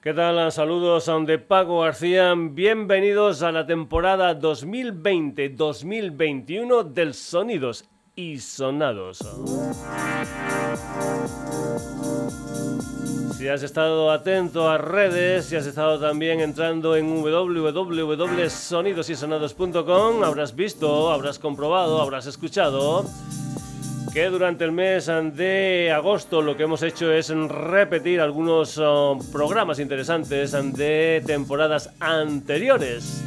¿Qué tal? Saludos de Paco García. Bienvenidos a la temporada 2020-2021 del Sonidos y Sonados. Si has estado atento a redes, si has estado también entrando en www.sonidosysonados.com, habrás visto, habrás comprobado, habrás escuchado que durante el mes de agosto lo que hemos hecho es repetir algunos oh, programas interesantes de temporadas anteriores.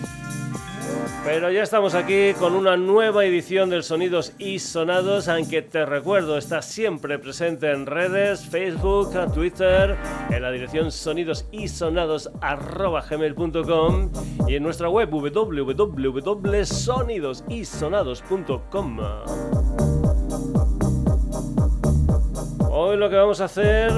Pero ya estamos aquí con una nueva edición del Sonidos y Sonados, aunque te recuerdo, está siempre presente en redes, Facebook, Twitter, en la dirección sonidosisonados.gmail.com y en nuestra web www.sonidosysonados.com. Hoy lo que vamos a hacer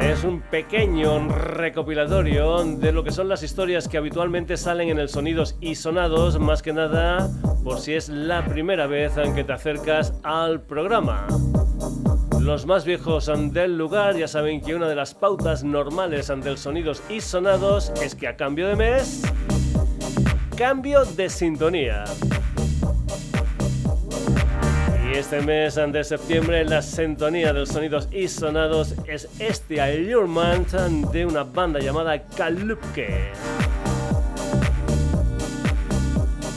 es un pequeño recopilatorio de lo que son las historias que habitualmente salen en el Sonidos y Sonados, más que nada por si es la primera vez en que te acercas al programa. Los más viejos del lugar ya saben que una de las pautas normales del Sonidos y Sonados es que a cambio de mes, cambio de sintonía. Este mes de septiembre la sintonía de los sonidos y sonados es este Allurement de una banda llamada Kalupke.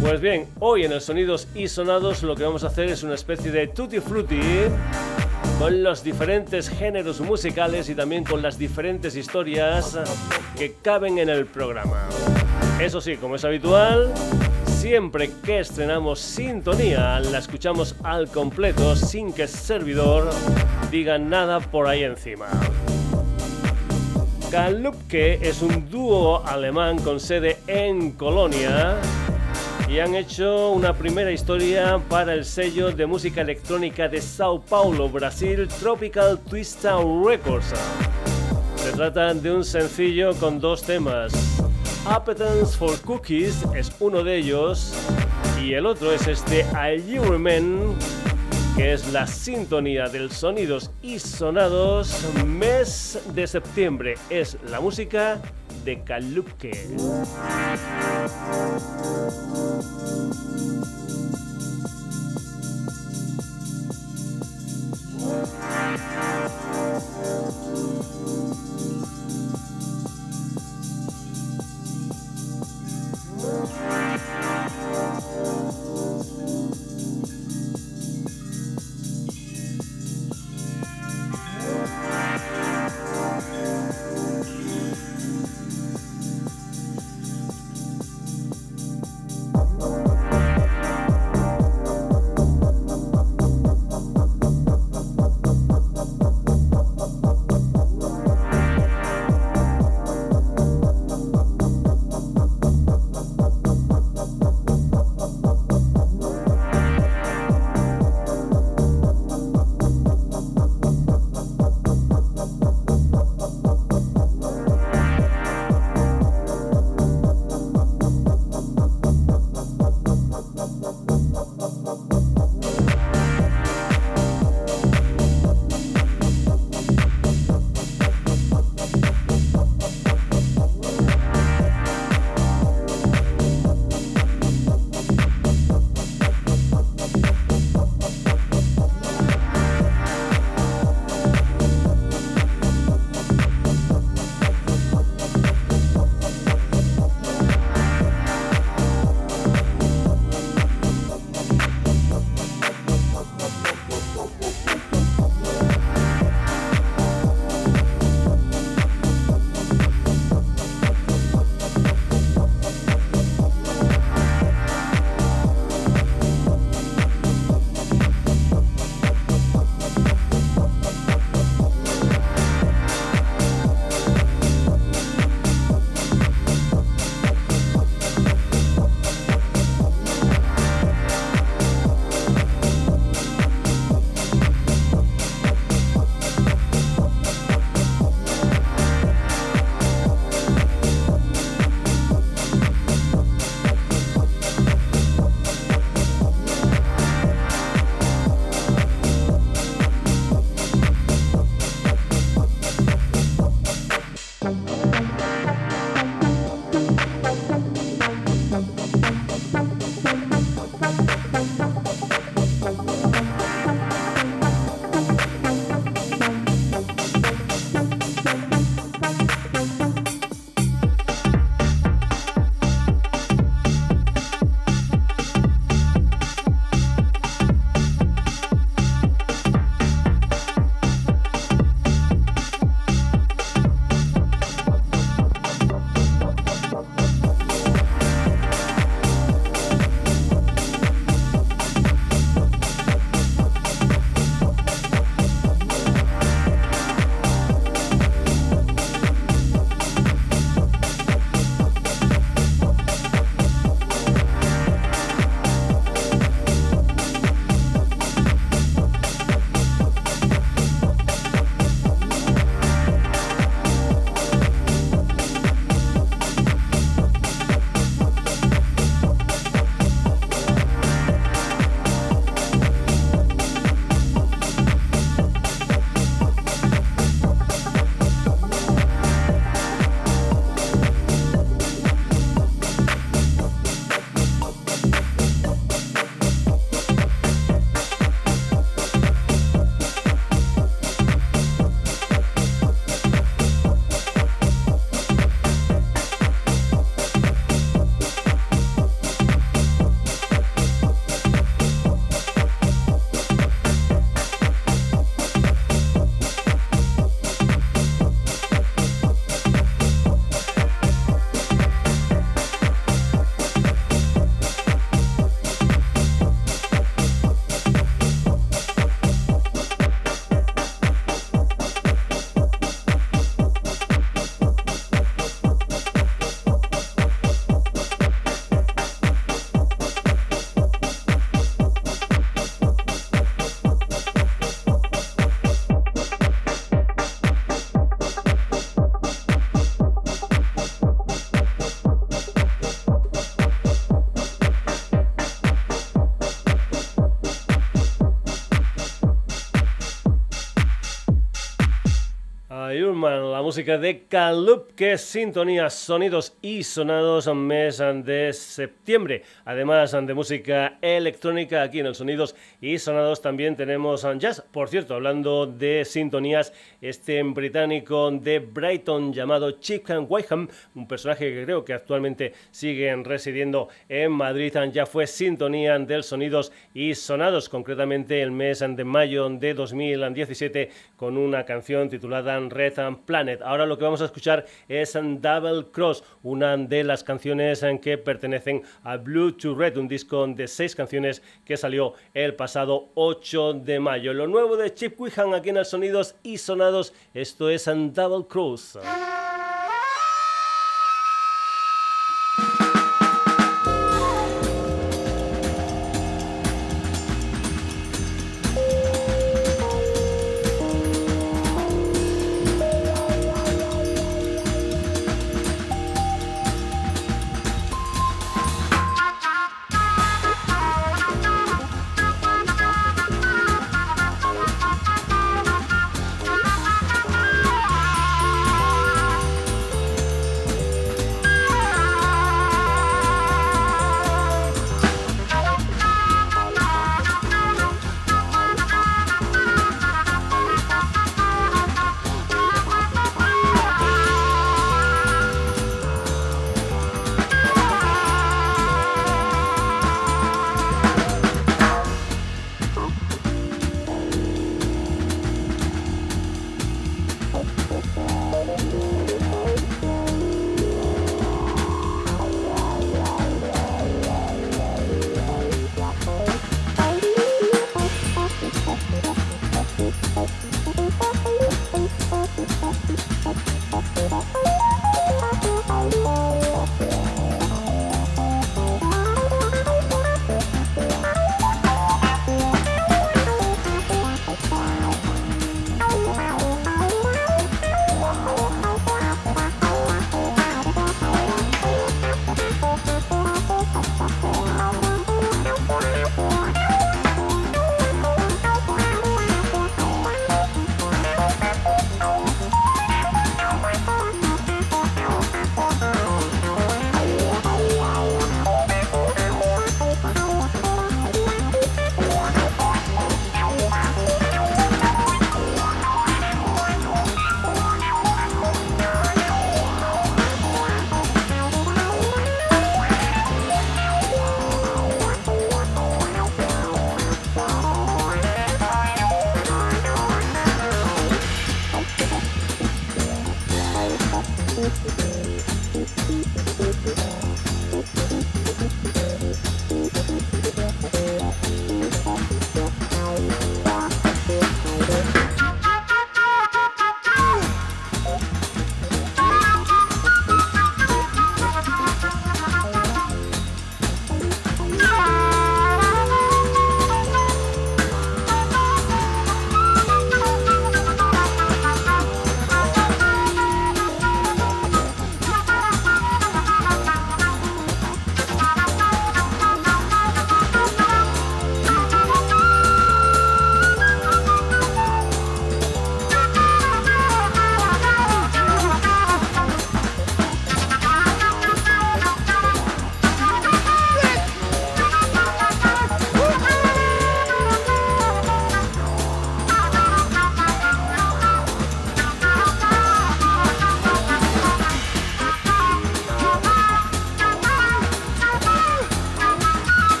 Pues bien, hoy en el Sonidos y Sonados lo que vamos a hacer es una especie de tutti frutti con los diferentes géneros musicales y también con las diferentes historias que caben en el programa. Eso sí, como es habitual, Siempre que estrenamos sintonía, la escuchamos al completo sin que el servidor diga nada por ahí encima. Kalupke es un dúo alemán con sede en Colonia y han hecho una primera historia para el sello de música electrónica de Sao Paulo, Brasil, Tropical Twist Records. Se trata de un sencillo con dos temas. Appetence for Cookies es uno de ellos y el otro es este I You Remain, que es la sintonía del sonidos y sonados mes de septiembre. Es la música de Kaluke. La música de Calup, que sintonía sonidos y sonados mes de septiembre. Además de música electrónica, aquí en el Sonidos y Sonados también tenemos jazz. Por cierto, hablando de sintonías, este británico de Brighton llamado Chip Wyham, un personaje que creo que actualmente sigue residiendo en Madrid, ya fue sintonía del Sonidos y Sonados, concretamente el mes de mayo de 2017 con una canción titulada Red Planet. Ahora lo que vamos a escuchar es Double Cross, una de las canciones en que pertenecen a Blue to Red, un disco de seis canciones que salió el pasado 8 de mayo. Lo nuevo de Chip Wihan aquí en el Sonidos y Sonados, esto es Double Cross.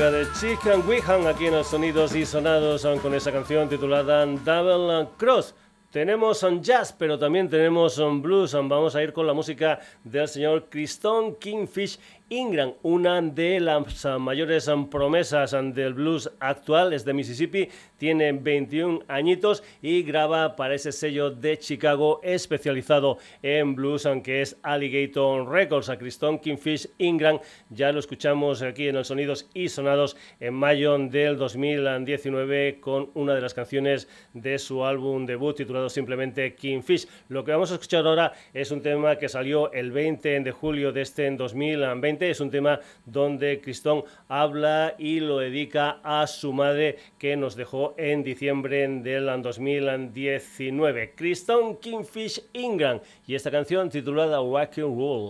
Música de Chicken Wihan aquí en los sonidos y sonados con esa canción titulada Double Cross. Tenemos un jazz, pero también tenemos un blues. Vamos a ir con la música del señor Christon Kingfish Ingram, una de las mayores promesas del blues actual, es de Mississippi, tiene 21 añitos y graba para ese sello de Chicago especializado en blues, aunque es Alligator Records. A Christon Kingfish Ingram ya lo escuchamos aquí en los Sonidos y Sonados en mayo del 2019 con una de las canciones de su álbum debut titulado simplemente Kingfish. Lo que vamos a escuchar ahora es un tema que salió el 20 de julio de este 2020 es un tema donde Cristón habla y lo dedica a su madre que nos dejó en diciembre del 2019. Cristón Kingfish Ingram y esta canción titulada Wacky Rule.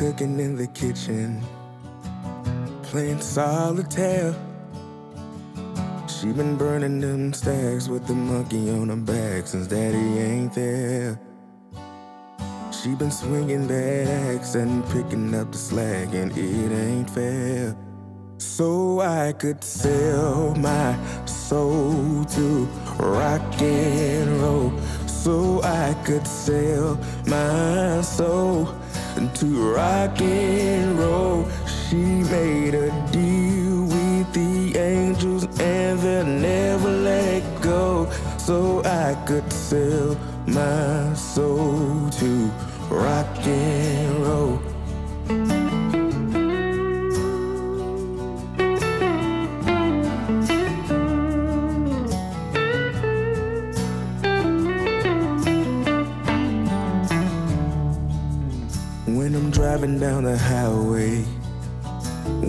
cooking in the kitchen. Playing solitaire. She been burning them stacks with the monkey on her back since daddy ain't there. She been swinging that axe and picking up the slack, and it ain't fair. So I could sell my soul to rock and roll. So I could sell my soul to rock and roll. She made a deal with the angels and they'll never let go. So I could sell my soul to rock and roll. When I'm driving down the highway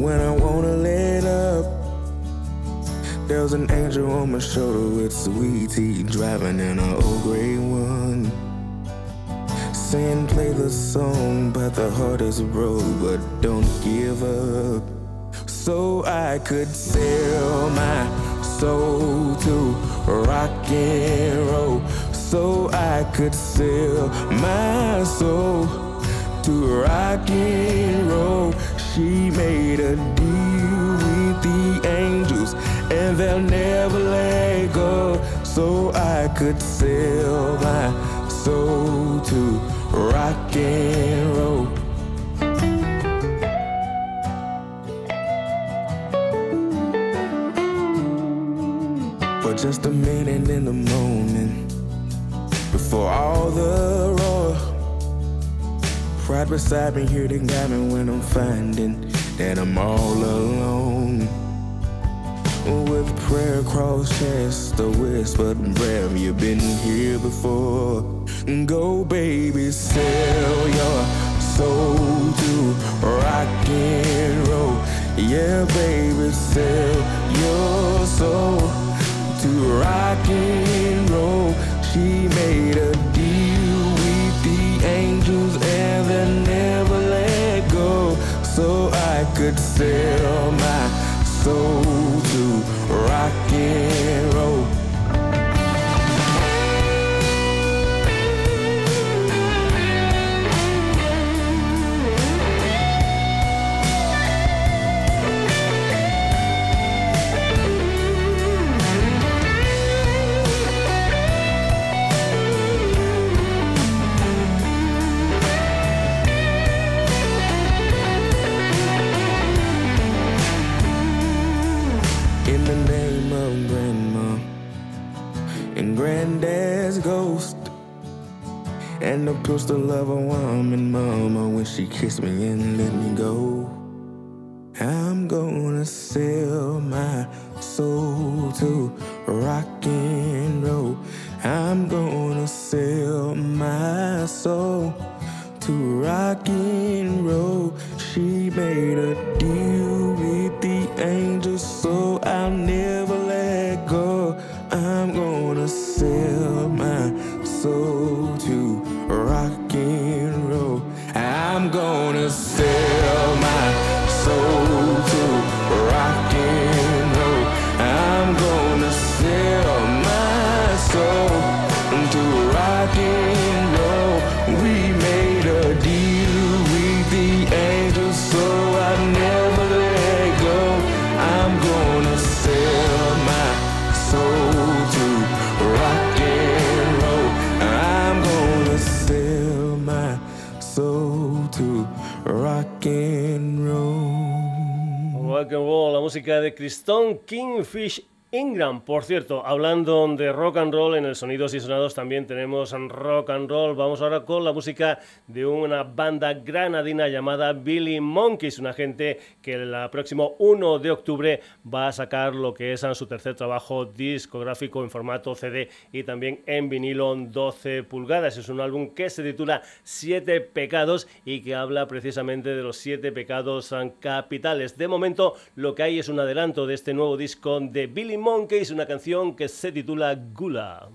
when I wanna let up. There's an angel on my shoulder with sweet tea driving in an old gray one. Saying play the song, but the heart is broke, but don't give up. So I could sell my soul to rock and roll. So I could sell my soul to rock and roll. She made a deal with the angels, and they'll never let go. So I could sell my soul to rock and roll. For just a minute in the morning, before all the Right beside me, here to guide me when I'm finding that I'm all alone. With prayer across chest, a whispered breath, you've been here before. Go, baby, sell your soul to rock and roll. Yeah, baby, sell your soul to rock and roll. She made a So I could sell my soul to rock and the pistol of a woman, mama, when she kissed me and let me go. I'm gonna sell my soul to roll, la música de Cristón Kingfish Ingram, por cierto, hablando de rock and roll en el Sonidos y Sonados también tenemos rock and roll. Vamos ahora con la música de una banda granadina llamada Billy Monkeys, una gente que el próximo 1 de octubre va a sacar lo que es su tercer trabajo discográfico en formato CD y también en vinilo 12 pulgadas. Es un álbum que se titula Siete Pecados y que habla precisamente de los siete pecados capitales. De momento, lo que hay es un adelanto de este nuevo disco de Billy Monkeys, una canción que se titula Gula.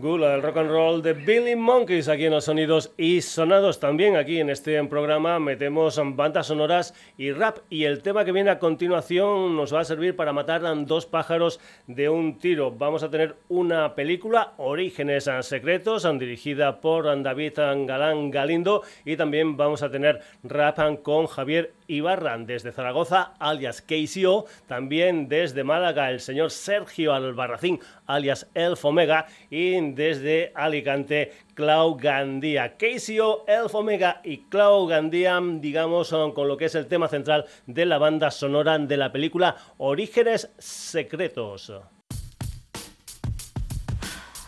El rock and roll de Billy Monkeys aquí en los sonidos y sonados también aquí en este programa metemos bandas sonoras y rap y el tema que viene a continuación nos va a servir para matar a dos pájaros de un tiro. Vamos a tener una película Orígenes Secretos dirigida por David Galán Galindo y también vamos a tener rap con Javier Ibarra desde Zaragoza alias KCO, también desde Málaga el señor Sergio Albarracín alias Elf Omega y desde Alicante Clau Gandía. KCO, Elf Omega y Clau Gandía, digamos, son con lo que es el tema central de la banda sonora de la película Orígenes Secretos.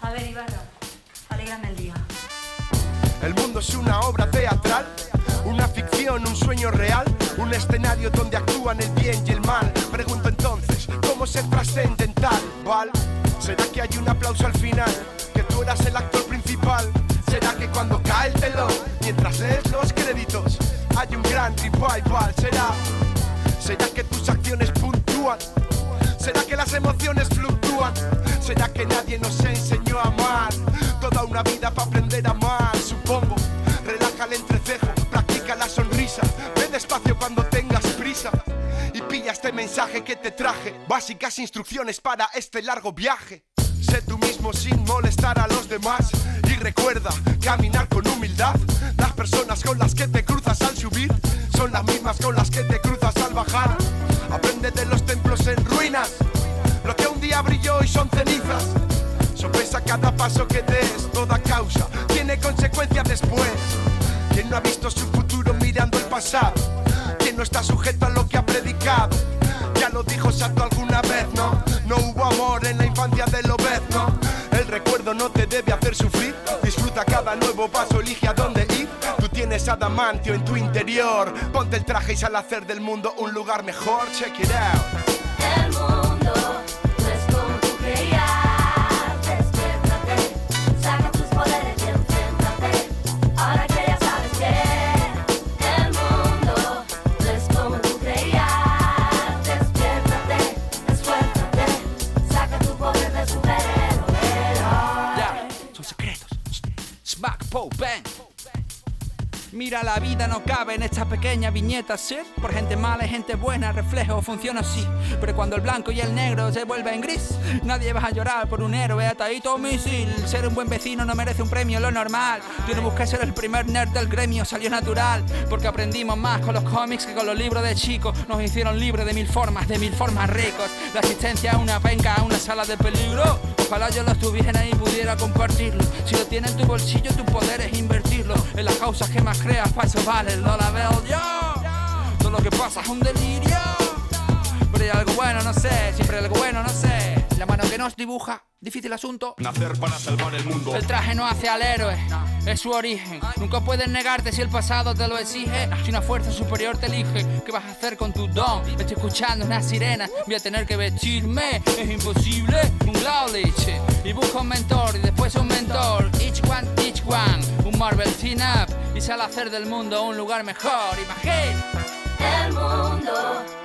A ver, Ibarra, alegrame el día. El mundo es una obra teatral, una ficción, un sueño real, un escenario donde actúan el bien y el mal. Pregunto entonces, ¿cómo ser trascendental? ¿Val? ¿Será que hay un aplauso al final? ¿Que tú eras el actor principal? ¿Será que cuando cae el telón, mientras lees los créditos, hay un gran revival? ¿Será? ¿Será que tus acciones puntúan? ¿Será que las emociones fluctúan? ¿Será que nadie nos enseñó a amar? Toda una vida para aprender a amar, supongo. Relaja el entrecejo la sonrisa. Ve despacio cuando tengas prisa y pilla este mensaje que te traje. Básicas instrucciones para este largo viaje. Sé tú mismo sin molestar a los demás y recuerda caminar con humildad. Las personas con las que te cruzas al subir son las mismas con las que te cruzas al bajar. Aprende de los templos en ruinas, lo que un día brilló y son cenizas. Sorpresa cada paso que des, toda causa tiene consecuencias después. Quien no ha visto su futuro mirando el pasado, quien no está sujeto a lo que ha predicado. Ya lo dijo Santo alguna vez, ¿no? No hubo amor en la infancia del obezno. El recuerdo no te debe hacer sufrir. Disfruta cada nuevo paso, elige a dónde ir. Tú tienes adamantio en tu interior. Ponte el traje y sal a hacer del mundo un lugar mejor. Check it out. Mira, la vida no cabe en esta pequeña viñeta, ¿sí? Por gente mala y gente buena, reflejo funciona así. Pero cuando el blanco y el negro se vuelven gris, nadie va a llorar por un héroe atadito a misil. Ser un buen vecino no merece un premio, lo normal. Yo no busqué ser el primer nerd del gremio, salió natural. Porque aprendimos más con los cómics que con los libros de chicos. Nos hicieron libres de mil formas, de mil formas ricos. La asistencia a una penca, a una sala de peligro. Ojalá yo lo tuviera y pudiera compartirlo. Si lo tienes en tu bolsillo, tu poder es invertirlo en las causas que más creas, para eso vale, la veo yo. Todo lo que pasa es un delirio. Pero hay algo bueno, no sé, siempre hay algo bueno, no sé. La mano que nos dibuja, difícil asunto. Nacer para salvar el mundo. El traje no hace al héroe, es su origen. Nunca puedes negarte si el pasado te lo exige. Si una fuerza superior te elige, ¿qué vas a hacer con tu don? Estoy escuchando una sirena, voy a tener que vestirme. Es imposible, un Glowlich. Y busco un mentor y después un mentor. Each one, each one. Un Marvel team up y sale a hacer del mundo un lugar mejor. Imagina. El mundo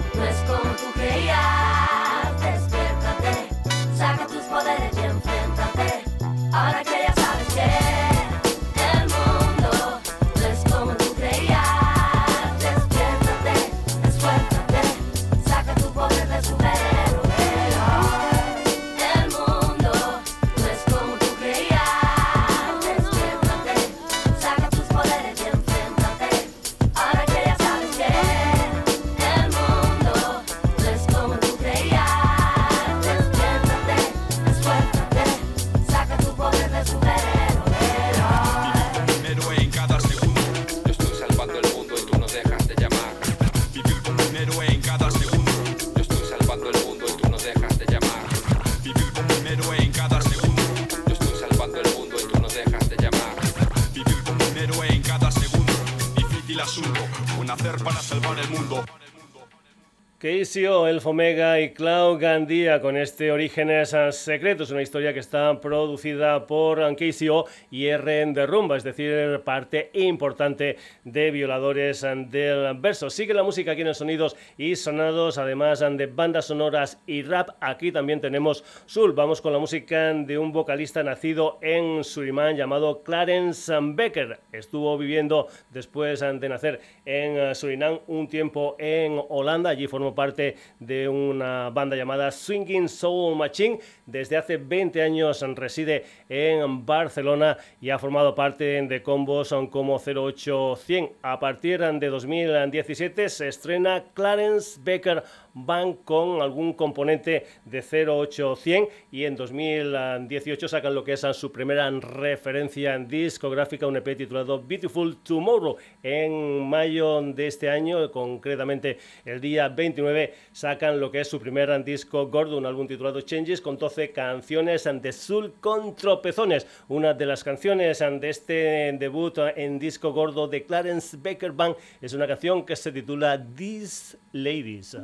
KCO, Elf Omega y Cloud Gandía con este Orígenes Secretos, una historia que está producida por KCO y RN de Rumba, es decir, parte importante de Violadores del Verso. Sigue la música aquí en el Sonidos y Sonados, además de bandas sonoras y rap. Aquí también tenemos Soul. Vamos con la música de un vocalista nacido en Surinam llamado Clarence Becker. Estuvo viviendo después de nacer en Surinam un tiempo en Holanda. Allí formó parte de una banda llamada Swinging Soul Machine. Desde hace 20 años reside en Barcelona y ha formado parte de combos como 08100. A partir de 2017 se estrena Clarence Becker Band con algún componente de 08100 y en 2018 sacan lo que es su primera referencia discográfica, un EP titulado Beautiful Tomorrow. En mayo de este año, concretamente el día 29, sacan lo que es su primer disco gordo, un álbum titulado Changes, con 12 canciones de Soul con tropezones. Una de las canciones de este debut en disco gordo de Clarence Baker Band es una canción que se titula These Ladies.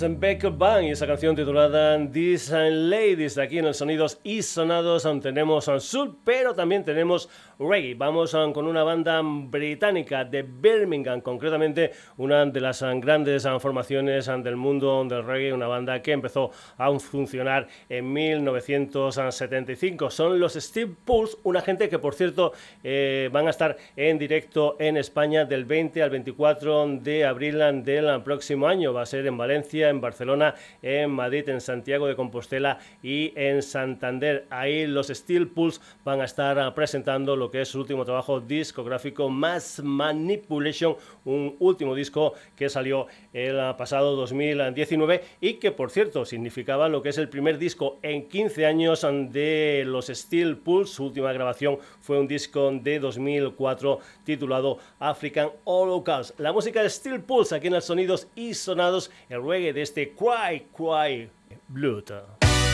Clarence Becker Band y esa canción titulada These Ladies. Aquí en el Sonidos y Sonados tenemos um, soul, pero también tenemos reggae. Vamos um, con una banda británica de Birmingham, concretamente una de las um, grandes um, formaciones del mundo del reggae, una banda que empezó a funcionar en 1975. Son los Steve Pulse, una gente que por cierto eh, van a estar en directo en España del 20 al 24 de abril del próximo año. Va a ser en Valencia, en Barcelona, en Madrid, en Santiago de Compostela y en Santander. Ahí los Steel Pulse van a estar ah, presentando lo que es su último trabajo discográfico, Mass Manipulation, un último disco que salió el pasado 2019 y que, por cierto, significaba lo que es el primer disco en 15 años de los Steel Pulse. Su última grabación fue un disco de 2004 titulado African Holocaust. La música de Steel Pulse aquí en el Sonidos y Sonados, el reggae de este Cry Cry Blood.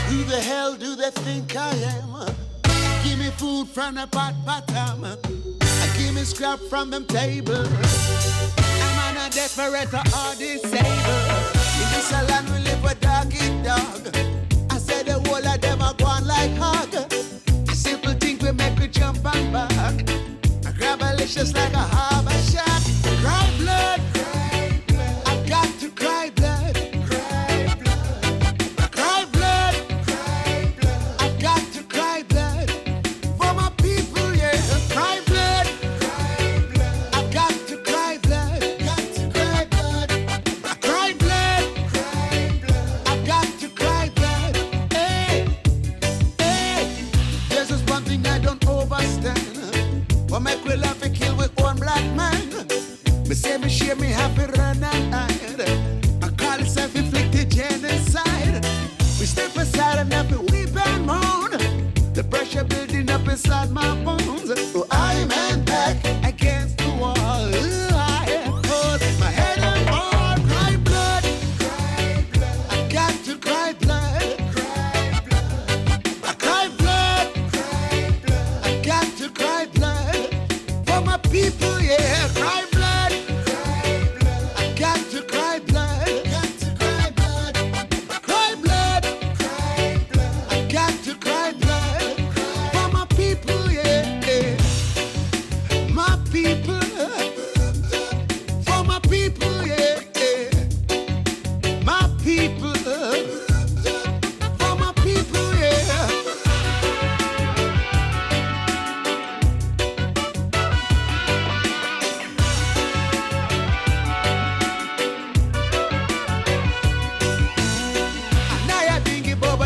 Who the hell do they think I am? Give me food from the pot bottom. I give me scrap from them table. I'm on a desperate or disabled. In this land we live with dog eat dog. I said the whole of them are gone like hog. A simple thing we make we jump and back. I grab a like a harbor shot. Building up inside my bones. Oh, I'm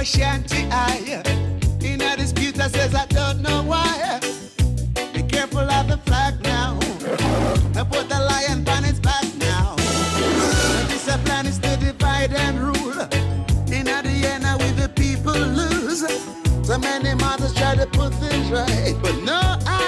boba shanty I In a dispute that says I don't know why. Be careful of the flag now. I put the lion on its back now. The discipline is to divide and rule. In the end we the people lose. So many mothers try to put things right But no I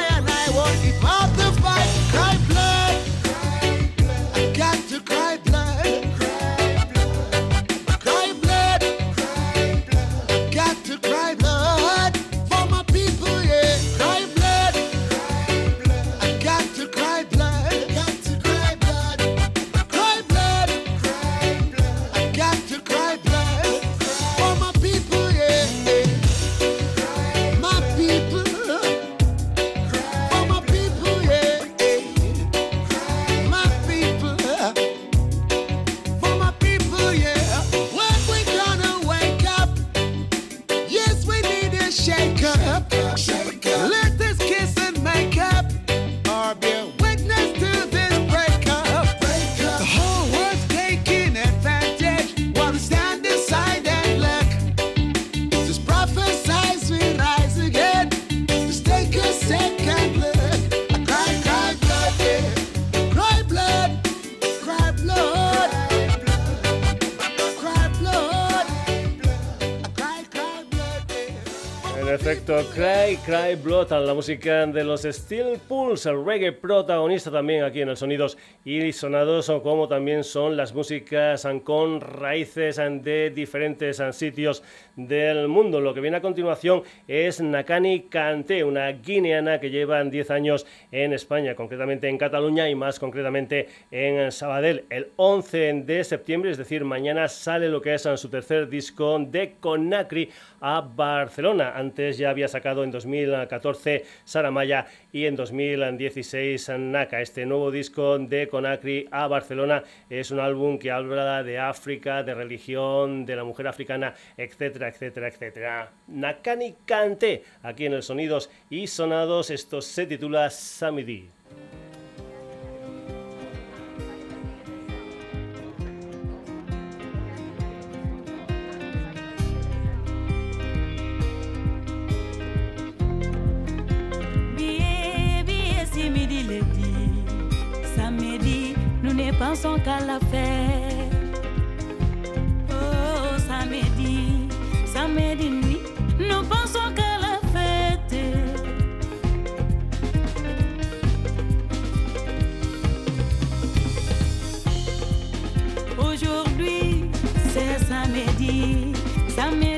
La música de los Steel Pulse, el reggae protagonista también aquí en el Sonidos y Sonados, como también son las músicas con raíces de diferentes sitios del mundo. Lo que viene a continuación es Nakani Kante, una guineana que lleva 10 años en España, concretamente en Cataluña y más concretamente en Sabadell. El 11 de septiembre, es decir, mañana sale lo que es su tercer disco de Conakry a Barcelona. Antes ya había sacado en 2014 Saramaya y en 2016 Naka. Este nuevo disco de Conakry a Barcelona es un álbum que habla de África, de religión, de la mujer africana, etcétera, etcétera, etcétera. Nakani Kante, aquí en el Sonidos y Sonados, esto se titula Samidi. Ne pensons qu'à la fête. Oh, samedi, samedi nuit, nous pensons qu'à la fête. Aujourd'hui, c'est samedi, samedi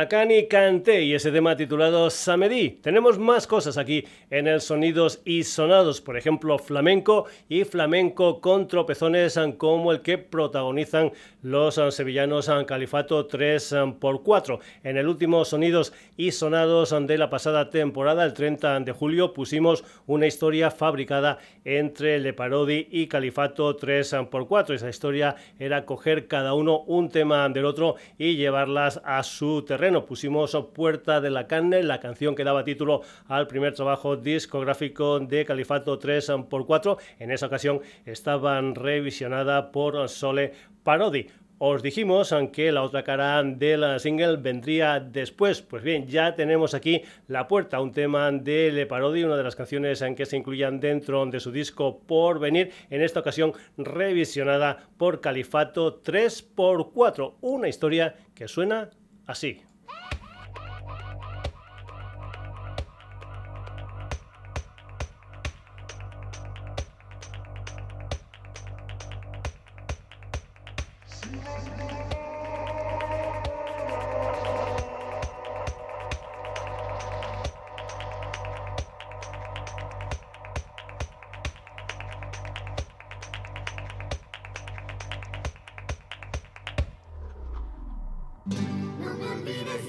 Nakani Kante y ese tema titulado Samedi. Tenemos más cosas aquí en el Sonidos y Sonados, por ejemplo, flamenco y flamenco con tropezones como el que protagonizan los sevillanos Califato 3x4. En el último Sonidos y Sonados de la pasada temporada, el 30 de julio, pusimos una historia fabricada entre Le Parodi y Califato 3x4. Esa historia era coger cada uno un tema del otro y llevarlas a su terreno. Pusimos Puerta de la Carne, la canción que daba título al primer trabajo discográfico de Califato 3x4. En esa ocasión estaban revisionada por Sole Parodi. Os dijimos que la otra cara de la single vendría después. Pues bien, ya tenemos aquí La Puerta, un tema de Le Parodi, una de las canciones en que se incluían dentro de su disco Por Venir, en esta ocasión revisionada por Califato 3x4, una historia que suena así.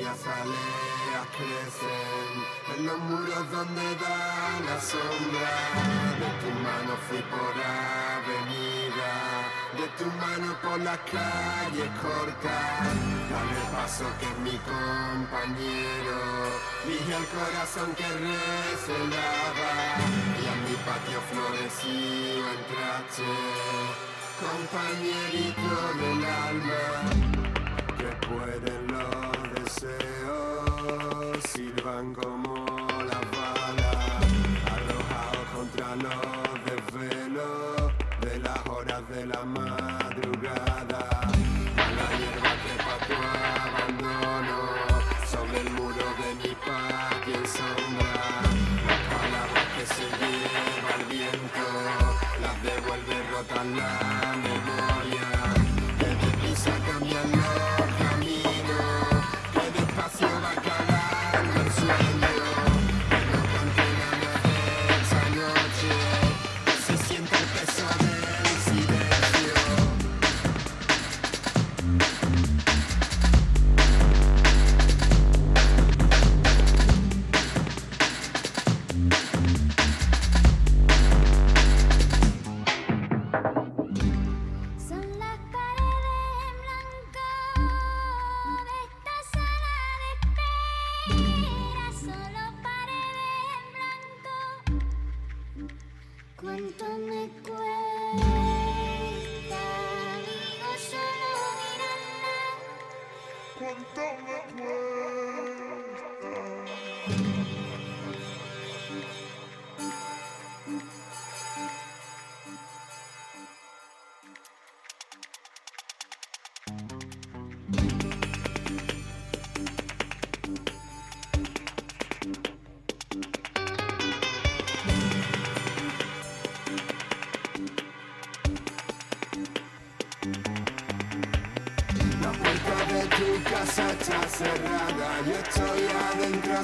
Y azaleas crecen en los muros donde da la sombra. De tu mano fui por avenida, de tu mano por las calles cortas. Dale paso que es mi compañero, dije al corazón que recelaba y a mi patio florecido entraste, compañerito del alma que pueden los deseos sirvan como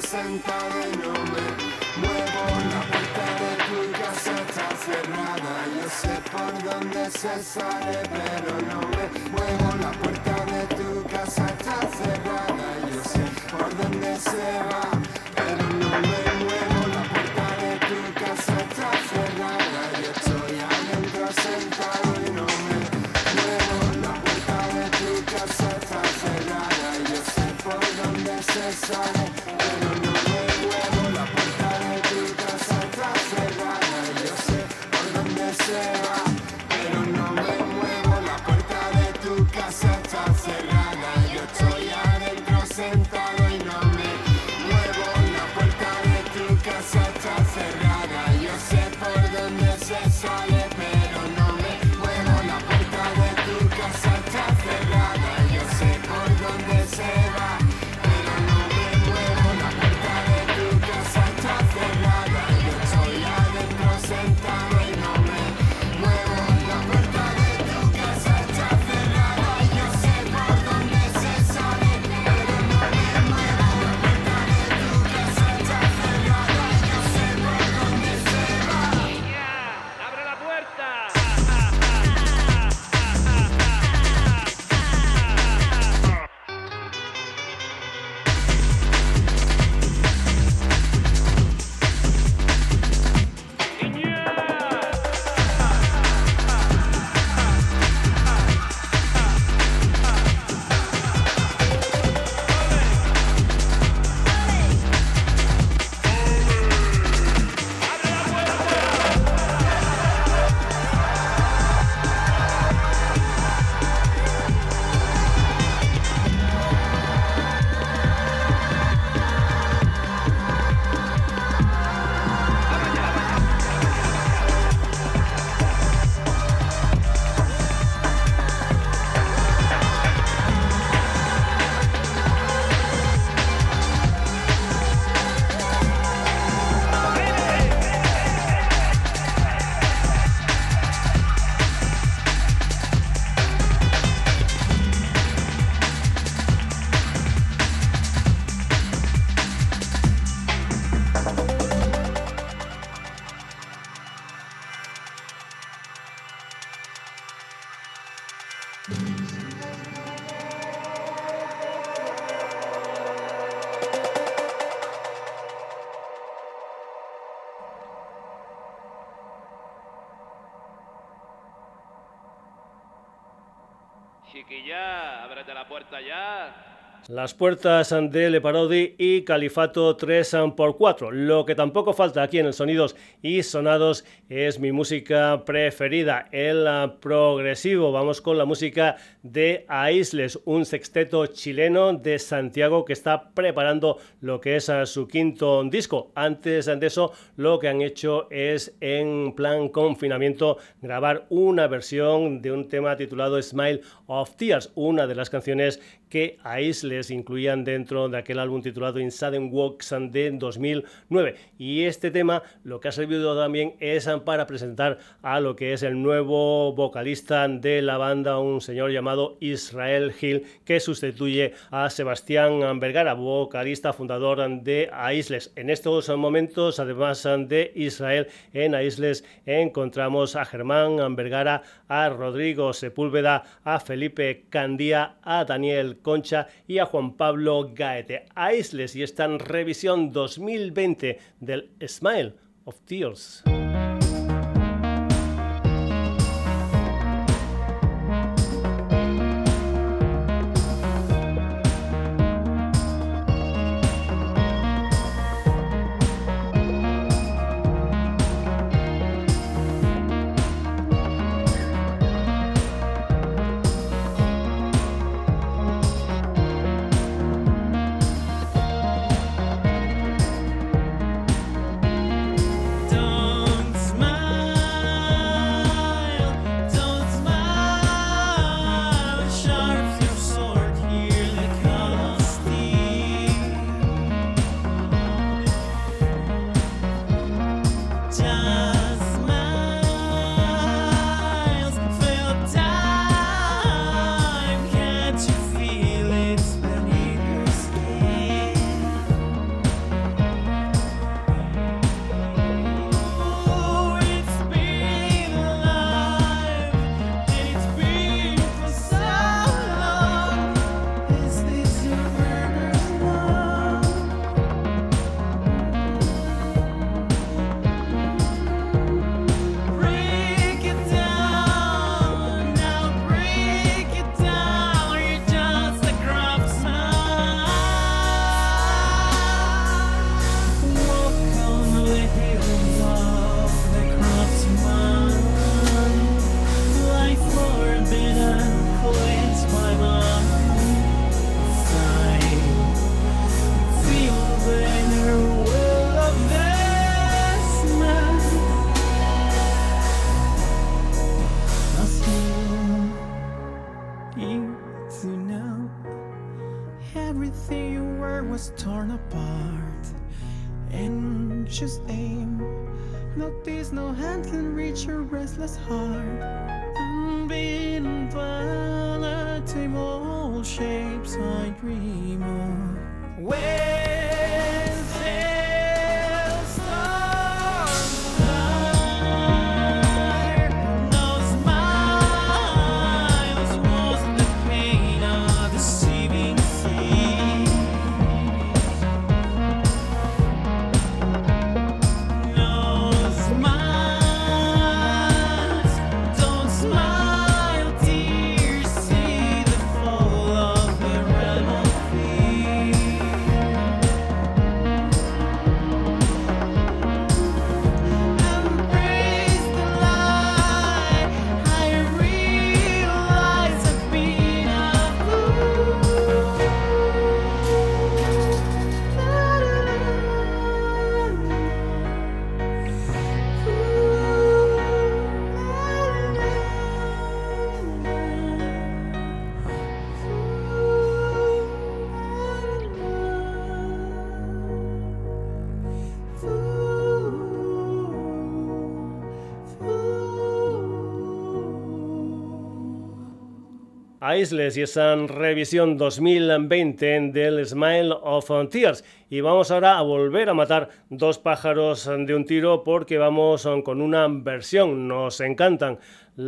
sentado y no me muevo. La puerta de tu casa está cerrada, yo sé por dónde se sale, pero no me muevo. La puerta de tu casa está cerrada, yo sé por dónde se va, pero no me muevo. La puerta de tu casa está cerrada, yo estoy adentro sentado y no me muevo. La puerta de tu casa está cerrada, yo sé por dónde se sale, Chiquilla, ábrete la puerta ya. Las puertas de Le Parodi y Califato 3x4. Lo que tampoco falta aquí en el Sonidos y Sonados es mi música preferida, el progresivo. Vamos con la música de Aisles, un sexteto chileno de Santiago que está preparando lo que es su quinto disco. Antes de eso, lo que han hecho es en plan confinamiento grabar una versión de un tema titulado Smile of Tears, una de las canciones que Aisles incluían dentro de aquel álbum titulado In Sudden Walks de 2009. Y este tema lo que ha servido también es para presentar a lo que es el nuevo vocalista de la banda, un señor llamado Israel Hill, que sustituye a Sebastián Vergara, vocalista fundador de Aisles. En estos momentos, además de Israel, en Aisles encontramos a Germán Vergara, a Rodrigo Sepúlveda, a Felipe Candía, a Daniel Concha y a Juan Pablo Gaete. Aisles y esta en revisión 2020 del Smile of Tears. Aisles y esa revisión 2020 del Smile of Tears. Y vamos ahora a volver a matar dos pájaros de un tiro porque vamos con una versión. Nos encantan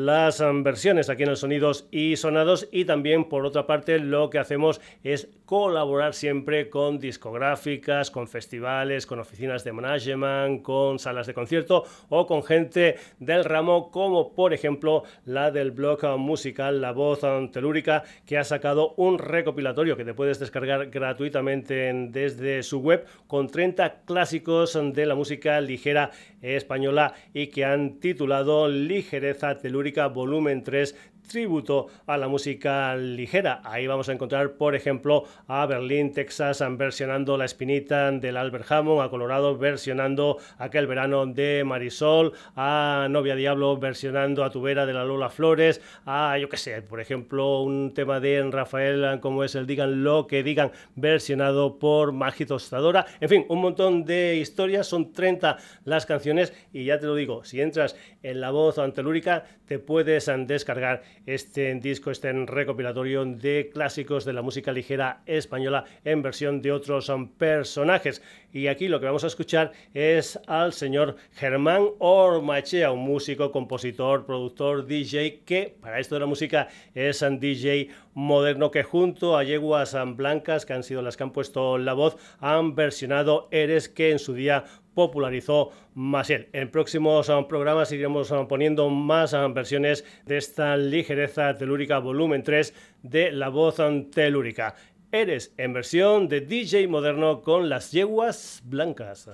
las versiones aquí en el Sonidos y Sonados y también por otra parte lo que hacemos es colaborar siempre con discográficas, con festivales, con oficinas de management, con salas de concierto o con gente del ramo como por ejemplo la del blog musical La Voz Telúrica que ha sacado un recopilatorio que te puedes descargar gratuitamente en- desde su web con 30 clásicos de la música ligera española y que han titulado Ligereza Telúrica Volumen 3 tributo a la música ligera. Ahí vamos a encontrar, por ejemplo, a Berlín, Texas, versionando La Espinita del Albert Hammond, a Colorado versionando Aquel Verano de Marisol, a Novia Diablo versionando a Tubera de la Lola Flores, a, yo qué sé, por ejemplo, un tema de Rafael, como es el Digan lo que digan, versionado por Magi Tostadora. En fin, un montón de historias, son 30 las canciones y ya te lo digo, si entras en la voz antelúrica, te puedes descargar este disco, este recopilatorio de clásicos de la música ligera española en versión de otros personajes. Y aquí lo que vamos a escuchar es al señor Germán Ormachea, un músico, compositor, productor, DJ, que para esto de la música es un DJ moderno que junto a yeguas blancas, que han sido las que han puesto la voz, han versionado Eres, que en su día popularizó Masiel. En próximos um, programas iremos um, poniendo más um, versiones de esta ligereza telúrica volumen 3 de la voz telúrica. Eres en versión de DJ moderno con las yeguas blancas.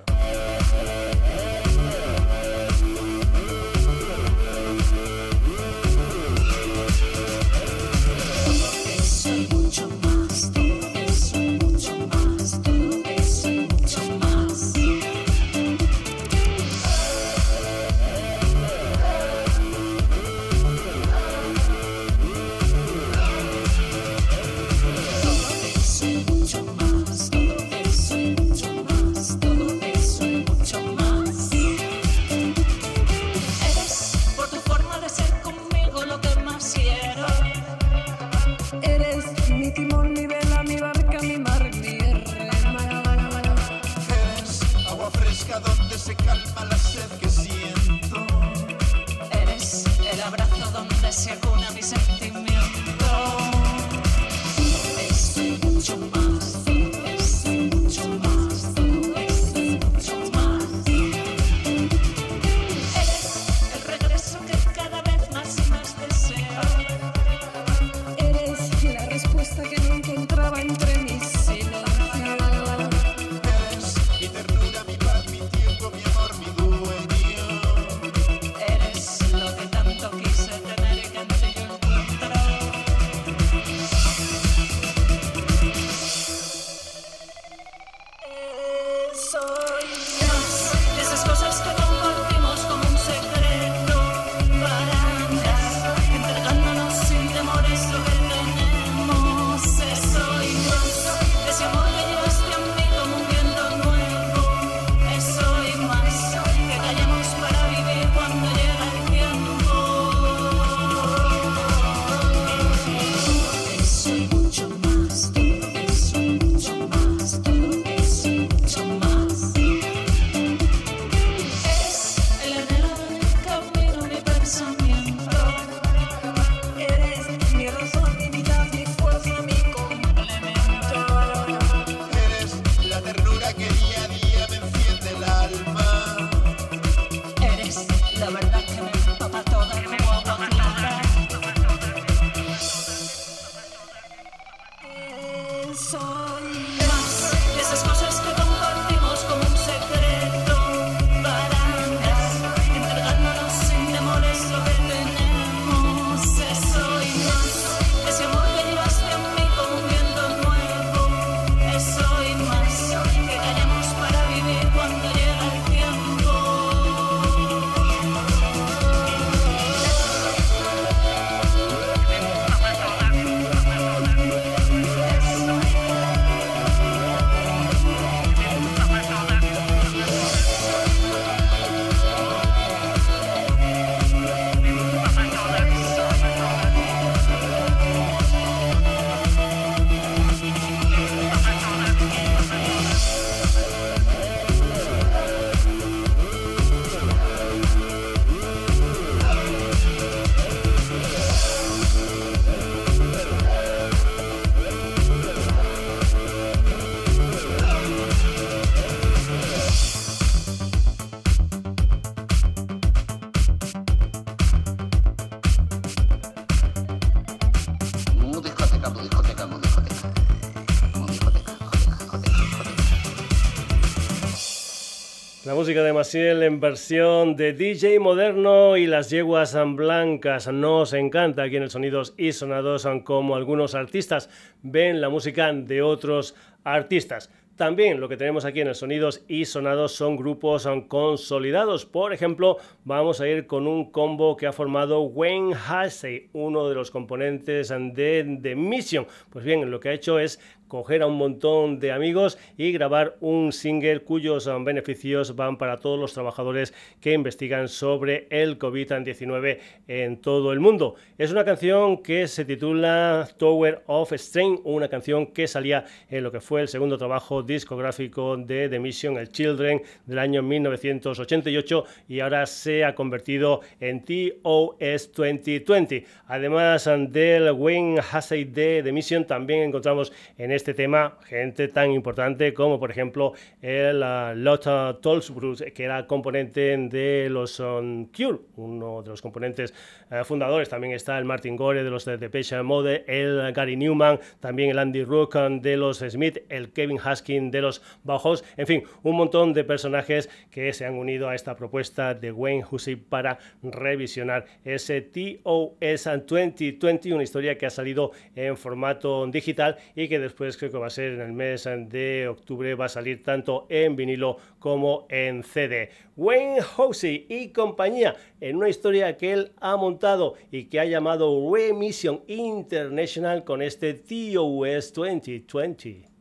La música de Maciel en versión de DJ moderno y las yeguas blancas. Nos encanta aquí en el Sonidos y Sonados como algunos artistas ven la música de otros artistas. También lo que tenemos aquí en el Sonidos y Sonados son grupos consolidados. Por ejemplo, vamos a ir con un combo que ha formado Wayne Halsey, uno de los componentes de The Mission. Pues bien, lo que ha hecho es coger a un montón de amigos y grabar un single cuyos beneficios van para todos los trabajadores que investigan sobre el COVID-19 en todo el mundo. Es una canción que se titula Tower of Strain, una canción que salía en lo que fue el segundo trabajo discográfico de The Mission, el Children, del año 1988 y ahora se ha convertido en TOS 2020. Además del Wayne Hassey de The Mission, también encontramos en este tema gente tan importante como por ejemplo el uh, Lotta Tolsbrus, que era componente de los um, Cure, uno de los componentes uh, fundadores. También está el Martin Gore de los de Depeche Mode, el Gary Newman, también el Andy Rook de los Smith, el Kevin Haskin de los Bauhaus, en fin, un montón de personajes que se han unido a esta propuesta de Wayne Hussey para revisionar ese TOS 2020, una historia que ha salido en formato digital y que después creo que va a ser en el mes de octubre, va a salir tanto en vinilo como en CD. Wayne Hosey y compañía en una historia que él ha montado y que ha llamado Remission International con este TOS 2020.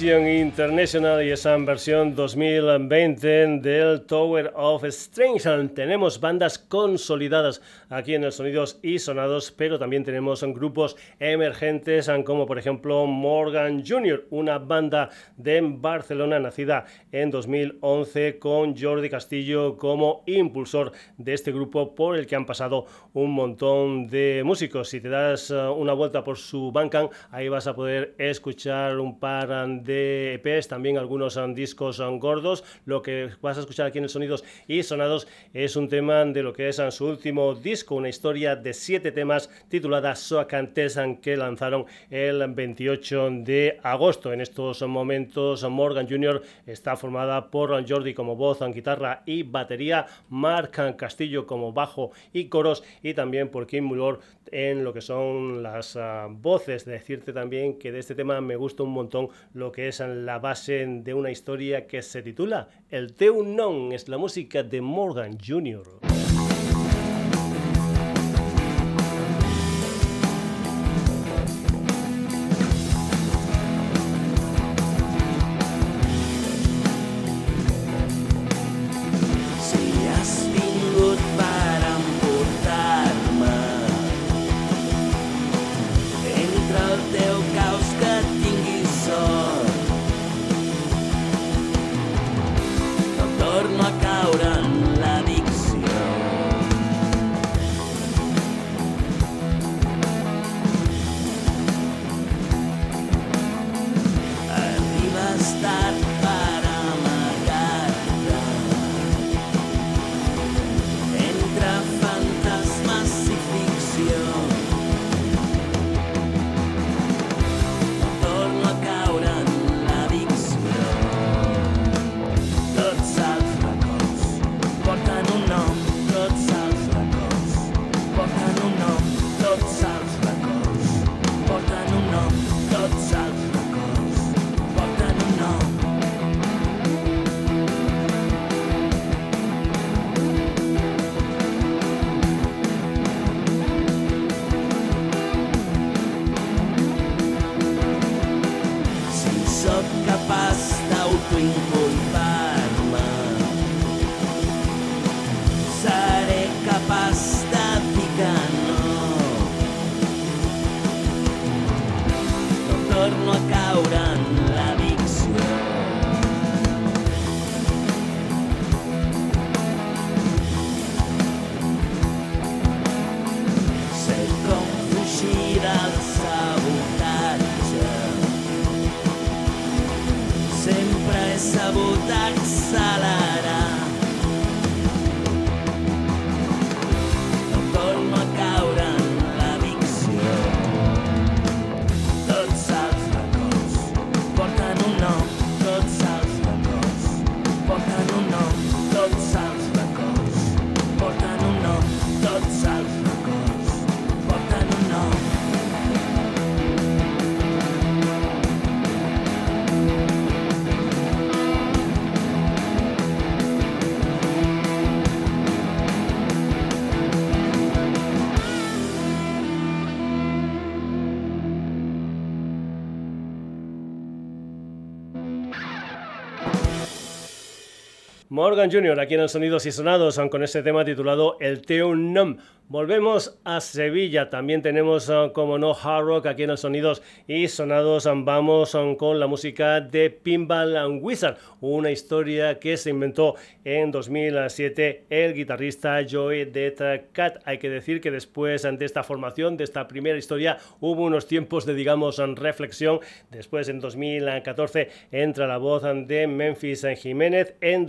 Session International y esa versión 2020 del Tower of Strange. Tenemos bandas consolidadas aquí en el Sonidos y Sonados, pero también tenemos grupos emergentes como por ejemplo Morgan Jr., una banda de Barcelona nacida en 2011 con Jordi Castillo como impulsor de este grupo por el que han pasado un montón de músicos. Si te das eh, una vuelta por su Bandcamp, ahí vas a poder escuchar un par de EPs, también algunos um, discos um, gordos. Lo que vas a escuchar aquí en el Sonidos y Sonados es un tema de lo que es um, su último disco, una historia de siete temas titulada Soacantesan que lanzaron el 28 de agosto. En estos momentos Morgan Jr. está formada por Jordi como voz, guitarra y batería, Mark Castillo como bajo y coros y también por Kim Muller en lo que son las uh, voces. Decirte también que de este tema me gusta un montón lo que es la base de una historia que se titula El Teu Non, es la música de Morgan Jr. Morgan Jr. aquí en el Sonidos y Sonados con este tema titulado El Teu Nom. Volvemos a Sevilla, también tenemos ah, como no hard rock aquí en el Sonidos y Sonados. Vamos ah, con la música de Pinball and Wizard, una historia que se inventó en 2007 el guitarrista Joey Death Cat. Hay que decir que después de esta formación, de esta primera historia, hubo unos tiempos de, digamos, reflexión. Después, en 2014, entra la voz de Memphis Jiménez. En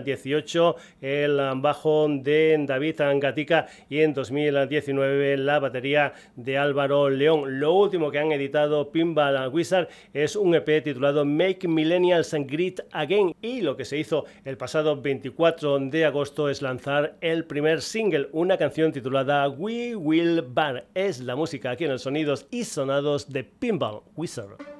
2018, el bajo de David Gatica. Y en 2019, la batería de Álvaro León. Lo último que han editado Pinball Wizard es un EP titulado Make Millennials Great Again. Y lo que se hizo el pasado 24 de agosto es lanzar el primer single, una canción titulada We Will Bar. Es la música aquí en los sonidos y sonados de Pinball Wizard.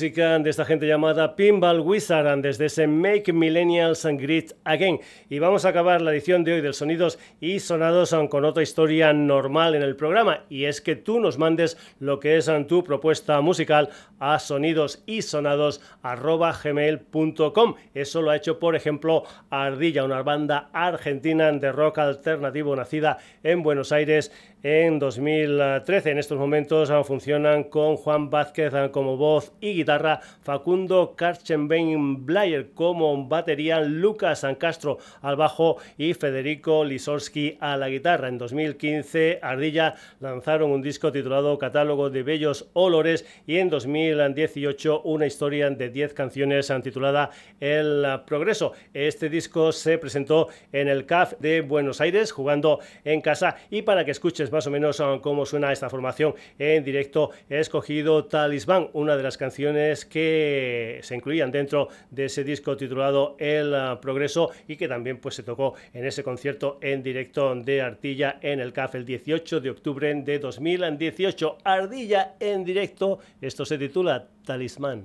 de esta gente llamada Pinball Wizard, desde ese Make Millennials Great Again. Y vamos a acabar la edición de hoy del Sonidos y Sonados con otra historia normal en el programa, y es que tú nos mandes lo que es tu propuesta musical a sonidosysonados.gmail.com. Eso lo ha hecho, por ejemplo, Ardilla, una banda argentina de rock alternativo nacida en Buenos Aires en 2013. En estos momentos ah, funcionan con Juan Vázquez ah, como voz y guitarra, Facundo Karchenbein Blayer como batería, Lucas San Castro al bajo y Federico Lisorski a la guitarra. En 2015, Ardilla lanzaron un disco titulado Catálogo de Bellos Olores y en 2018 una historia de 10 canciones ah, titulada El Progreso. Este disco se presentó en el CAF de Buenos Aires jugando en casa y para que escuches más o menos uh, cómo suena esta formación en directo, he escogido Talismán, una de las canciones que se incluían dentro de ese disco titulado El uh, Progreso y que también pues, se tocó en ese concierto en directo de Artilla en el CAF el 18 de octubre de 2018. Ardilla en directo, esto se titula Talismán.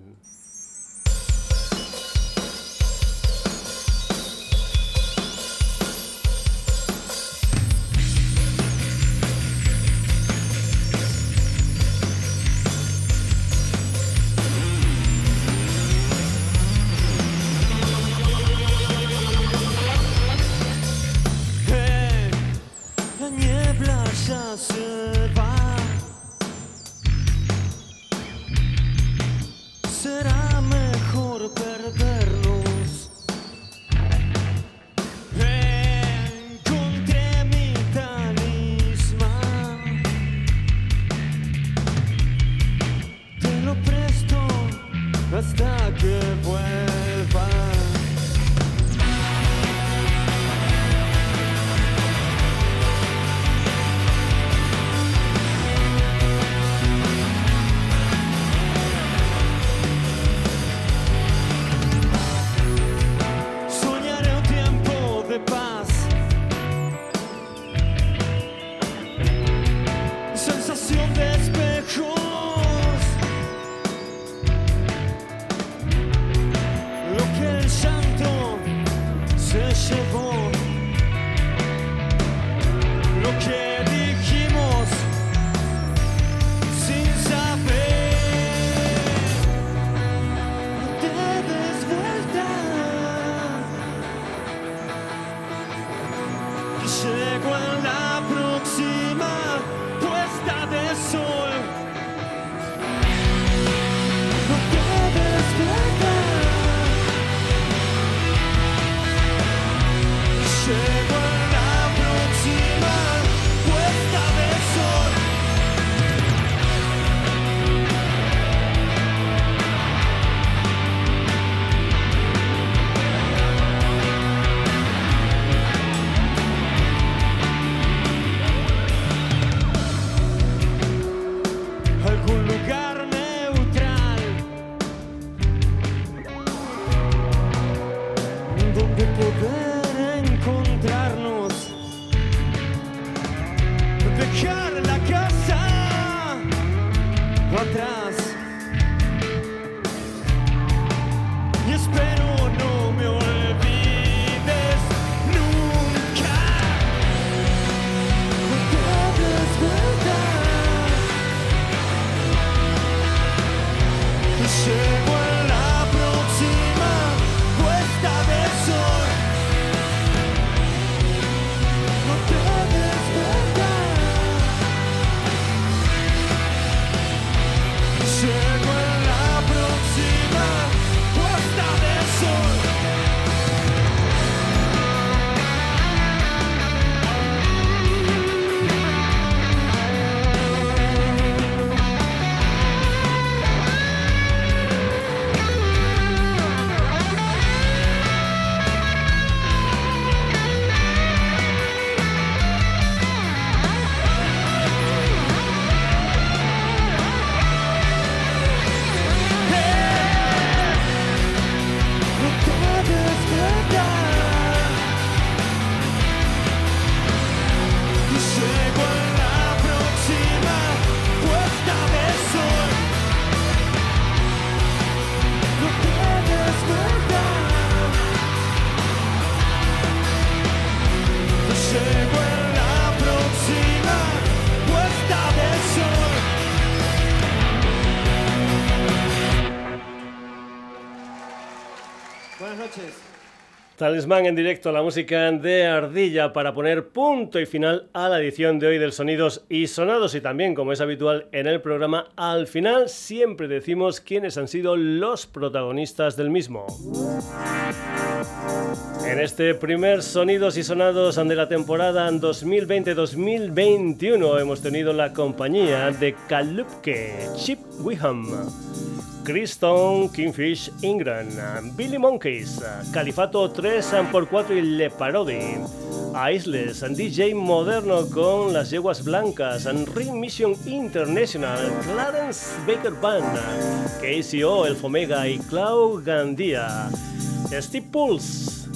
Talismán en directo, la música de Ardilla para poner punto y final a la edición de hoy del Sonidos y Sonados y también, como es habitual en el programa, al final siempre decimos quiénes han sido los protagonistas del mismo. En este primer Sonidos y Sonados de la temporada 2020-2021 hemos tenido la compañía de Kalupke, Chip Wiham. Kristen, Kingfish, Ingram, Billy Monkeys, Califato 3x4 y Le Parody, Aisles, DJ Moderno con Las Yeguas Blancas, Ring Mission International, Clarence Baker Band, KCO, El Fomega y Clau Gandía, Steve Pulse,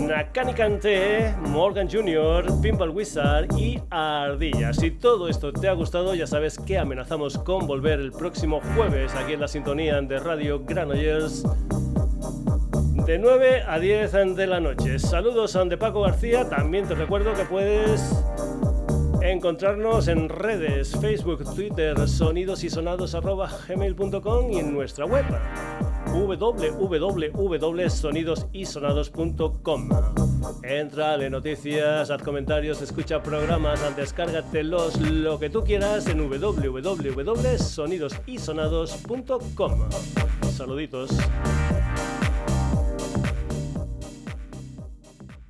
Nakani Kante, Morgan Jr., Pimple Wizard y Ardilla. Si todo esto te ha gustado, ya sabes que amenazamos con volver el próximo jueves aquí en la sintonía de Radio Granollers de 9 a 10 de la noche. Saludos a de Paco García. También te recuerdo que puedes encontrarnos en redes, Facebook, Twitter, sonidosysonados.gmail.com y en nuestra web www.sonidosysonados.com. Entra, lee noticias, haz comentarios, escucha programas, descárgatelos, lo que tú quieras en www.sonidosysonados.com. Saluditos.